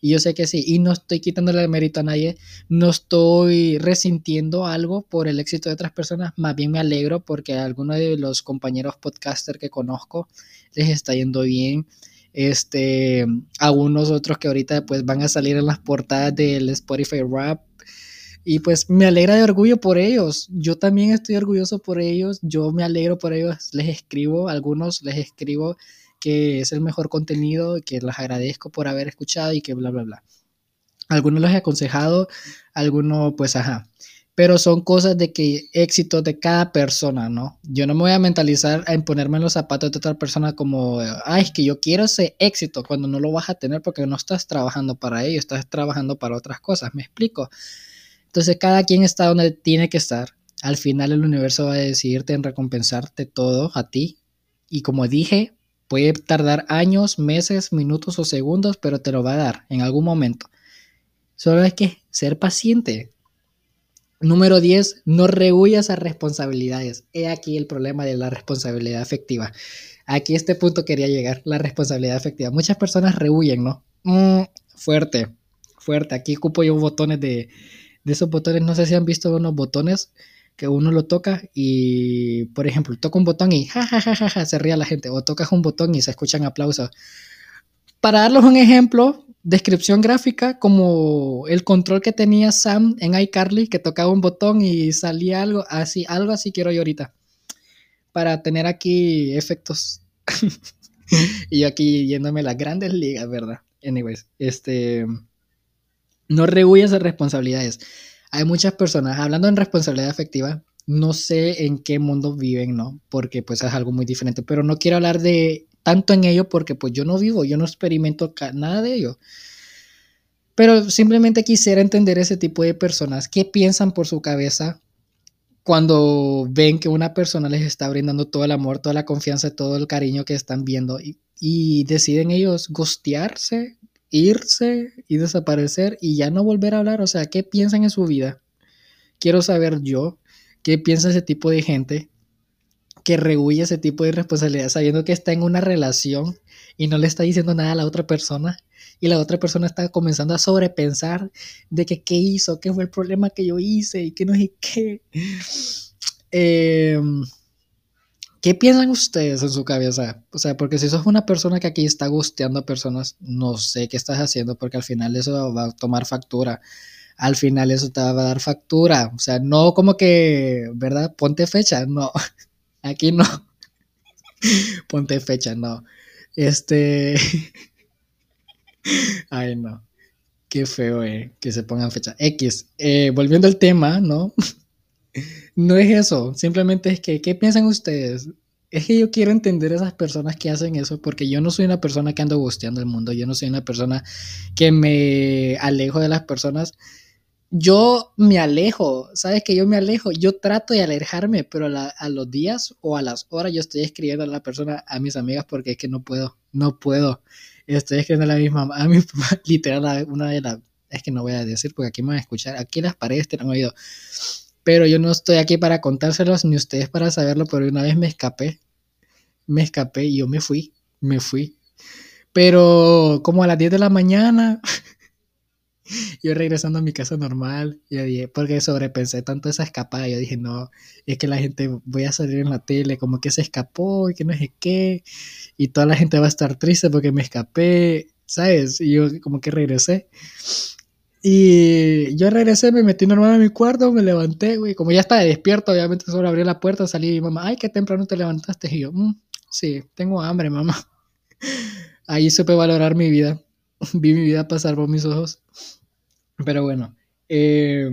S1: Y yo sé que sí, y no estoy quitándole el mérito a nadie, no estoy resintiendo algo por el éxito de otras personas, más bien me alegro porque a algunos de los compañeros podcaster que conozco les está yendo bien. Este, algunos otros que ahorita pues van a salir en las portadas del Spotify Rap y pues me alegra de orgullo por ellos. Yo también estoy orgulloso por ellos. Yo me alegro por ellos. Les escribo, algunos les escribo que es el mejor contenido, que les agradezco por haber escuchado y que bla, bla, bla. Algunos los he aconsejado, algunos pues ajá. Pero son cosas de que éxito de cada persona, ¿no? Yo no me voy a mentalizar en ponerme en los zapatos de otra persona como, ay, es que yo quiero ese éxito cuando no lo vas a tener porque no estás trabajando para ello, estás trabajando para otras cosas. ¿Me explico? Entonces cada quien está donde tiene que estar. Al final el universo va a decidirte en recompensarte todo a ti. Y como dije, puede tardar años, meses, minutos o segundos, pero te lo va a dar en algún momento. Solo hay que ser paciente. Número 10, no rehuyas a responsabilidades. He aquí el problema de la responsabilidad afectiva. Aquí este punto quería llegar, la responsabilidad afectiva. Muchas personas rehuyen, ¿no? Mm, fuerte, fuerte. Aquí ocupo yo botones de, de esos botones, no sé si han visto unos botones que uno lo toca y, por ejemplo, toca un botón y ja, ja, ja, ja, ja se ríe la gente, o tocas un botón y se escuchan aplausos. Para darles un ejemplo, descripción gráfica, como el control que tenía Sam en iCarly, que tocaba un botón y salía algo así, algo así quiero yo ahorita, para tener aquí efectos. y yo aquí yéndome las grandes ligas, ¿verdad? Anyways, este no rehuyas a responsabilidades. Hay muchas personas, hablando en responsabilidad afectiva, no sé en qué mundo viven, ¿no? Porque pues es algo muy diferente, pero no quiero hablar de tanto en ello porque pues yo no vivo, yo no experimento nada de ello. Pero simplemente quisiera entender ese tipo de personas, qué piensan por su cabeza cuando ven que una persona les está brindando todo el amor, toda la confianza, todo el cariño que están viendo y, y deciden ellos gustearse irse y desaparecer y ya no volver a hablar. O sea, ¿qué piensan en su vida? Quiero saber yo qué piensa ese tipo de gente que rehuye ese tipo de responsabilidad sabiendo que está en una relación y no le está diciendo nada a la otra persona y la otra persona está comenzando a sobrepensar de que qué hizo, qué fue el problema que yo hice y que no sé qué. Em, ¿Qué piensan ustedes en su cabeza? O sea, porque si sos una persona que aquí está gusteando a personas, no sé qué estás haciendo porque al final eso va a tomar factura. Al final eso te va a dar factura. O sea, no como que, ¿verdad? Ponte fecha. No, aquí no. Ponte fecha, no. Este... Ay, no. Qué feo, eh, que se pongan fecha. X. Eh, volviendo al tema, ¿no? No es eso, simplemente es que, ¿qué piensan ustedes? Es que yo quiero entender a esas personas que hacen eso, porque yo no soy una persona que ando gusteando el mundo, yo no soy una persona que me alejo de las personas. Yo me alejo, ¿sabes que yo me alejo? Yo trato de alejarme, pero a, los días o a las horas yo estoy escribiendo a la persona, a mis amigas, porque es que no puedo, no puedo. Estoy escribiendo a la misma, a mi, literal, una de las, es que no voy a decir, porque aquí me van a escuchar, aquí las paredes tienen oído pero yo no estoy aquí para contárselos ni ustedes para saberlo, pero una vez me escapé, me escapé y yo me fui, me fui. Pero como a las 10 de la mañana, yo regresando a mi casa normal, yo dije, porque sobrepensé tanto esa escapada, yo dije, no, es que la gente, voy a salir en la tele como que se escapó y que no sé qué, y toda la gente va a estar triste porque me escapé, ¿sabes? Y yo como que regresé. Y yo regresé, me metí normal en mi cuarto, me levanté, güey. Como ya estaba despierto, obviamente solo abrí la puerta, salí y mi mamá, ay, qué temprano te levantaste. Y yo, mm, sí, tengo hambre, mamá. Ahí supe valorar mi vida. Vi mi vida pasar por mis ojos. Pero bueno, eh,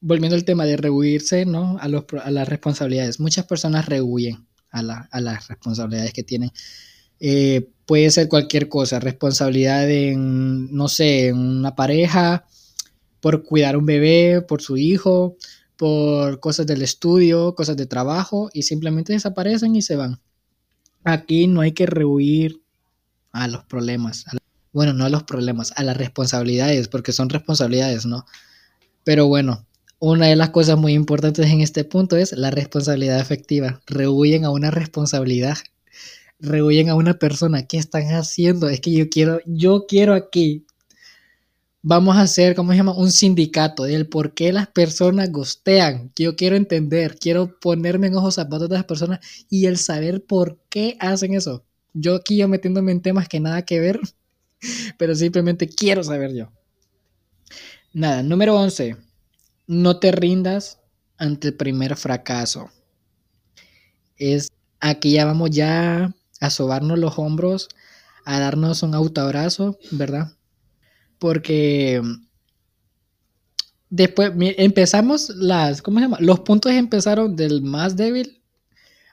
S1: volviendo al tema de rehuirse, ¿no? A, los, a las responsabilidades. Muchas personas rehuyen a, a las responsabilidades que tienen. Eh, puede ser cualquier cosa, responsabilidad en, no sé, en una pareja, por cuidar un bebé, por su hijo, por cosas del estudio, cosas de trabajo, y simplemente desaparecen y se van. Aquí no hay que rehuir a los problemas. Bueno, no a los problemas, a las responsabilidades, porque son responsabilidades, ¿no? Pero bueno, una de las cosas muy importantes en este punto es la responsabilidad efectiva. Rehuyen a una responsabilidad rehuyen a una persona. ¿Qué están haciendo? Es que yo quiero, yo quiero aquí. Vamos a hacer, ¿cómo se llama? Un sindicato del por qué las personas gostean. Yo quiero entender, quiero ponerme en ojos zapatos de las personas y el saber por qué hacen eso. Yo aquí yo metiéndome en temas que nada que ver, pero simplemente quiero saber yo. Nada, número 11. No te rindas ante el primer fracaso. Es aquí ya vamos ya a sobarnos los hombros, a darnos un autoabrazo, ¿verdad? Porque después empezamos las, ¿cómo se llama? Los puntos empezaron del más débil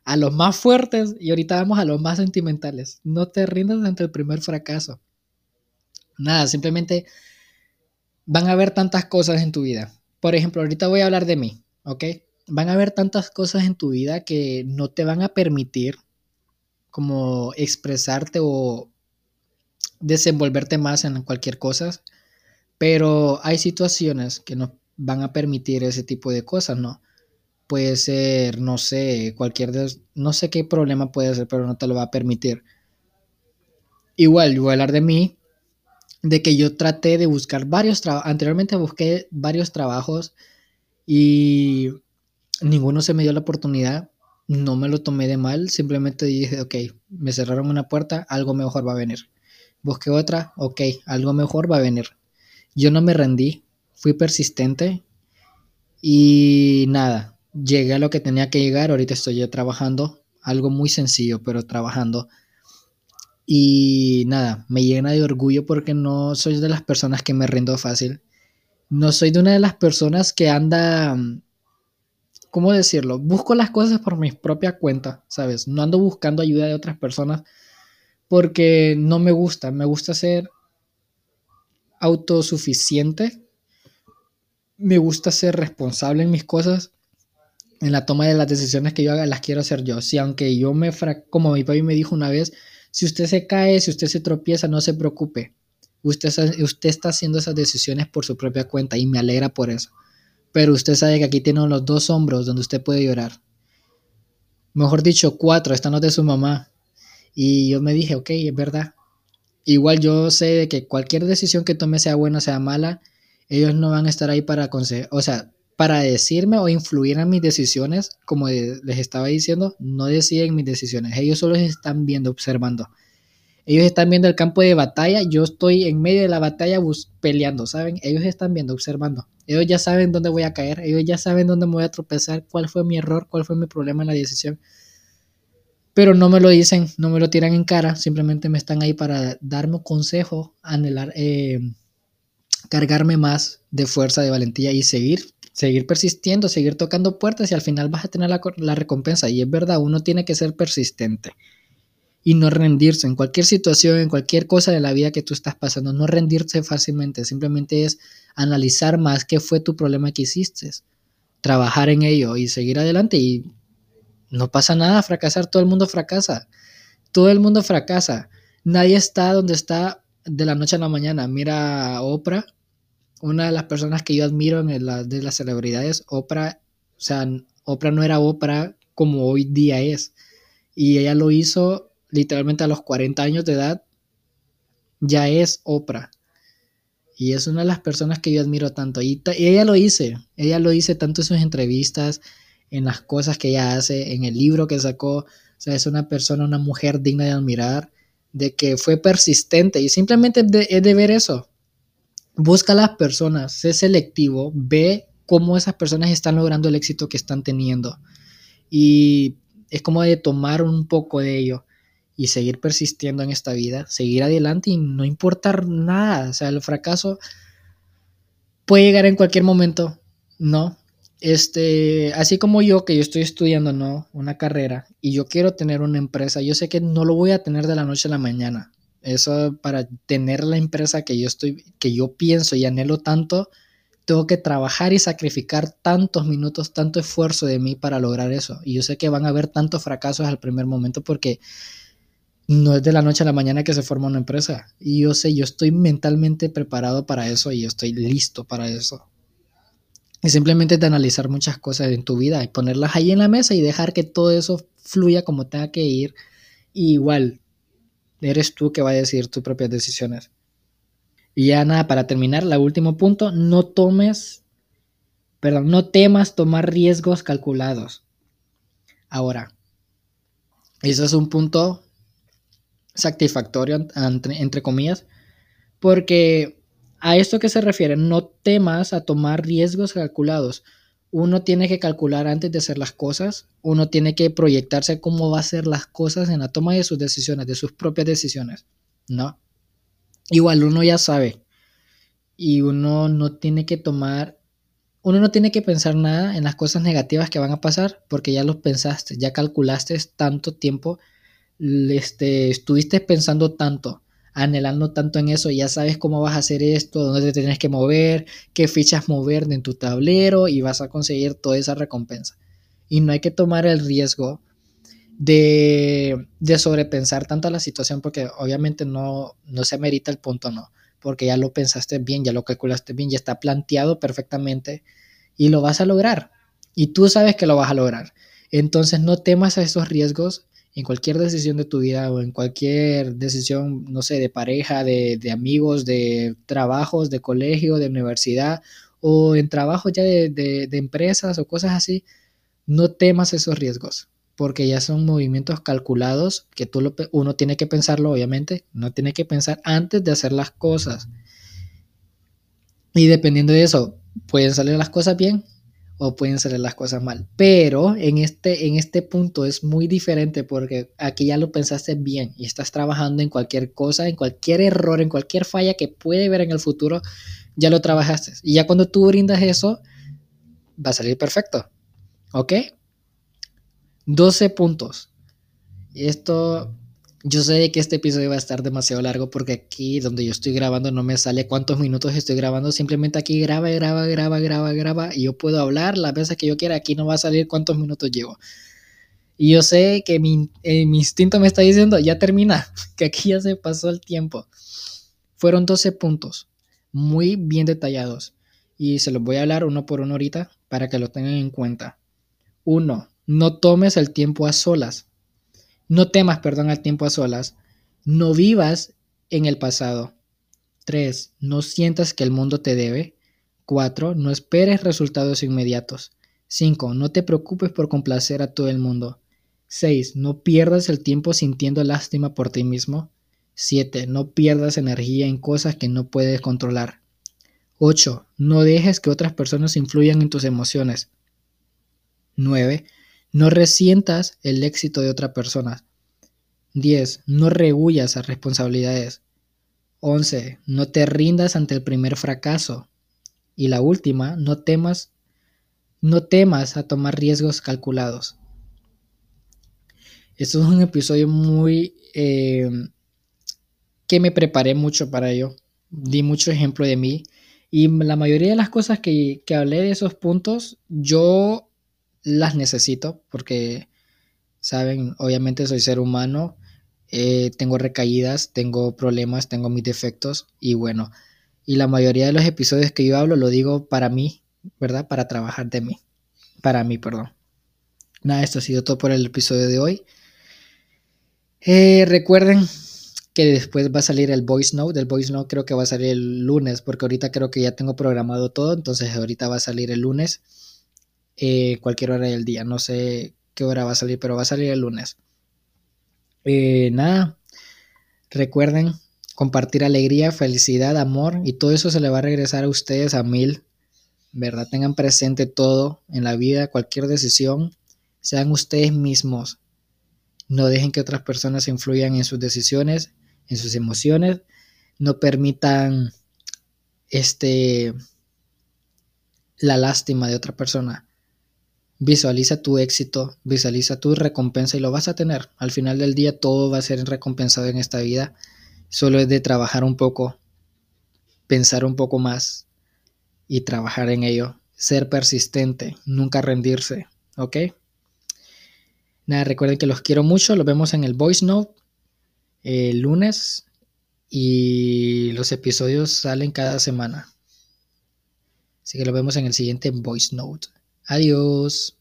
S1: a los más fuertes y ahorita vamos a los más sentimentales. No te rindas ante el primer fracaso. Nada, simplemente van a haber tantas cosas en tu vida. Por ejemplo, ahorita voy a hablar de mí, ¿ok? Van a haber tantas cosas en tu vida que no te van a permitir como expresarte o desenvolverte más en cualquier cosa, pero hay situaciones que nos van a permitir ese tipo de cosas, ¿no? Puede ser, no sé, cualquier, no sé qué problema puede ser, pero no te lo va a permitir. Igual, yo voy a hablar de mí, de que yo traté de buscar varios trabajos, anteriormente busqué varios trabajos y ninguno se me dio la oportunidad no me lo tomé de mal, simplemente dije, ok, me cerraron una puerta, algo mejor va a venir. Busqué otra, ok, algo mejor va a venir. Yo no me rendí, fui persistente y nada, llegué a lo que tenía que llegar, ahorita estoy trabajando, algo muy sencillo, pero trabajando. Y nada, me llena de orgullo porque no soy de las personas que me rindo fácil. No soy de una de las personas que anda ¿cómo decirlo? Busco las cosas por mi propia cuenta, ¿sabes? No ando buscando ayuda de otras personas porque no me gusta, me gusta ser autosuficiente, me gusta ser responsable en mis cosas, en la toma de las decisiones que yo haga, las quiero hacer yo. Si aunque yo me, como mi papi me dijo una vez, si usted se cae, si usted se tropieza, no se preocupe, Usted, usted está haciendo esas decisiones por su propia cuenta y me alegra por eso. Pero usted sabe que aquí tiene los dos hombros donde usted puede llorar. Mejor dicho, cuatro, están los de su mamá. Y yo me dije, ok, es verdad. Igual yo sé que cualquier decisión que tome, sea buena o sea mala, ellos no van a estar ahí para aconsejar, o sea, para decirme o influir en mis decisiones, como les estaba diciendo, no deciden mis decisiones. Ellos solo están viendo, observando. Ellos están viendo el campo de batalla, yo estoy en medio de la batalla peleando, ¿saben? Ellos están viendo, observando. Ellos ya saben dónde voy a caer, ellos ya saben dónde me voy a tropezar, cuál fue mi error, cuál fue mi problema en la decisión. Pero no me lo dicen, no me lo tiran en cara, simplemente me están ahí para darme consejo, anhelar, eh, cargarme más de fuerza, de valentía y seguir, seguir persistiendo, seguir tocando puertas y al final vas a tener la, la recompensa. Y es verdad, uno tiene que ser persistente y no rendirse en cualquier situación, en cualquier cosa de la vida que tú estás pasando, no rendirse fácilmente, simplemente es analizar más qué fue tu problema que hiciste, trabajar en ello y seguir adelante. Y no pasa nada, fracasar, todo el mundo fracasa, todo el mundo fracasa, nadie está donde está de la noche a la mañana, mira a Oprah, una de las personas que yo admiro en la, de las celebridades, Oprah, o sea, Oprah no era Oprah como hoy día es, y ella lo hizo literalmente a los 40 años de edad, ya es Oprah. Y es una de las personas que yo admiro tanto. Y, ella lo dice, ella lo dice tanto en sus entrevistas, en las cosas que ella hace, en el libro que sacó. O sea, es una persona, una mujer digna de admirar, de que fue persistente y simplemente es de ver eso. Busca a las personas, sé selectivo, ve cómo esas personas están logrando el éxito que están teniendo. Y es como de tomar un poco de ello y seguir persistiendo en esta vida, seguir adelante y no importar nada. O sea, el fracaso puede llegar en cualquier momento, ¿no? Este, así como yo, que yo estoy estudiando, ¿no? Una carrera y yo quiero tener una empresa, yo sé que no lo voy a tener de la noche a la mañana. Eso para tener la empresa que yo estoy, que yo pienso y anhelo tanto, tengo que trabajar y sacrificar tantos minutos, tanto esfuerzo de mí para lograr eso. Y yo sé que van a haber tantos fracasos al primer momento porque no es de la noche a la mañana que se forma una empresa. Y yo sé, yo estoy mentalmente preparado para eso y yo estoy listo para eso. Y simplemente de analizar muchas cosas en tu vida y ponerlas ahí en la mesa y dejar que todo eso fluya como tenga que ir. igual, eres tú que va a decidir tus propias decisiones. Y ya nada, para terminar, el último punto, no tomes, perdón, no temas tomar riesgos calculados. Ahora, eso es un punto satisfactorio, entre, comillas, porque a esto que se refiere, no temas a tomar riesgos calculados. Uno tiene que calcular antes de hacer las cosas, uno tiene que proyectarse cómo va a hacer las cosas en la toma de sus decisiones, de sus propias decisiones, ¿no? Igual uno ya sabe y uno no tiene que tomar, uno no tiene que pensar nada en las cosas negativas que van a pasar porque ya los pensaste, ya calculaste tanto tiempo este, estuviste pensando tanto, anhelando tanto en eso, ya sabes cómo vas a hacer esto, dónde te tienes que mover, qué fichas mover en tu tablero y vas a conseguir toda esa recompensa. Y no hay que tomar el riesgo de, de sobrepensar tanto la situación porque obviamente no, no se amerita el punto, no, porque ya lo pensaste bien, ya lo calculaste bien, ya está planteado perfectamente y lo vas a lograr. Y tú sabes que lo vas a lograr. Entonces no temas a esos riesgos en cualquier decisión de tu vida o en cualquier decisión, no sé, de pareja, de, amigos, de trabajos, de colegio, de universidad o en trabajos ya de, empresas o cosas así, no temas esos riesgos porque ya son movimientos calculados que tú uno tiene que pensarlo, obviamente, no tiene que pensar antes de hacer las cosas. Y dependiendo de eso, pueden salir las cosas bien o pueden salir las cosas mal. Pero en este, en este punto es muy diferente porque aquí ya lo pensaste bien y estás trabajando en cualquier cosa, en cualquier error, en cualquier falla que puede ver en el futuro, ya lo trabajaste. Y ya cuando tú brindas eso, va a salir perfecto. ¿Ok? 12 puntos. Esto yo sé que este episodio va a estar demasiado largo porque aquí donde yo estoy grabando no me sale cuántos minutos estoy grabando. Simplemente aquí graba, graba, graba, graba, graba. Y yo puedo hablar las veces que yo quiera. Aquí no va a salir cuántos minutos llevo. Y yo sé que mi, eh, mi instinto me está diciendo, ya termina, que aquí ya se pasó el tiempo. Fueron 12 puntos, muy bien detallados, y se los voy a hablar uno por uno ahorita para que lo tengan en cuenta. Uno, no tomes el tiempo a solas. No temas, perdón, al tiempo a solas. No vivas en el pasado. 3. No sientas que el mundo te debe. 4. No esperes resultados inmediatos. 5. No te preocupes por complacer a todo el mundo. 6. No pierdas el tiempo sintiendo lástima por ti mismo. 7. No pierdas energía en cosas que no puedes controlar. 8. No dejes que otras personas influyan en tus emociones. 9. No resientas el éxito de otra persona. 10. No rehuyas a responsabilidades. 11. No te rindas ante el primer fracaso. Y la última, no temas, no temas a tomar riesgos calculados. Esto es un episodio muy eh, que me preparé mucho para ello. Di mucho ejemplo de mí. Y la mayoría de las cosas que, que hablé de esos puntos, yo las necesito porque, saben, obviamente soy ser humano eh, tengo recaídas, tengo problemas, tengo mis defectos y bueno, y la mayoría de los episodios que yo hablo lo digo para mí, ¿verdad? Para trabajar de mí, para mí, perdón. Nada, esto ha sido todo por el episodio de hoy. Eh, recuerden que después va a salir el voice note. El voice note creo que va a salir el lunes, porque ahorita creo que ya tengo programado todo, entonces ahorita va a salir el lunes, eh, cualquier hora del día. No sé qué hora va a salir, pero va a salir el lunes. Eh, nada, recuerden compartir alegría, felicidad, amor y todo eso se le va a regresar a ustedes a mil, ¿verdad? Tengan presente todo en la vida, cualquier decisión, sean ustedes mismos. No dejen que otras personas influyan en sus decisiones, en sus emociones. No permitan este la lástima de otra persona. Visualiza tu éxito, visualiza tu recompensa y lo vas a tener. Al final del día todo va a ser recompensado en esta vida. Solo es de trabajar un poco, pensar un poco más y trabajar en ello. Ser persistente, nunca rendirse, ¿ok? Nada, recuerden que los quiero mucho. Los vemos en el voice note el lunes y los episodios salen cada semana. Así que los vemos en el siguiente voice note. Adiós.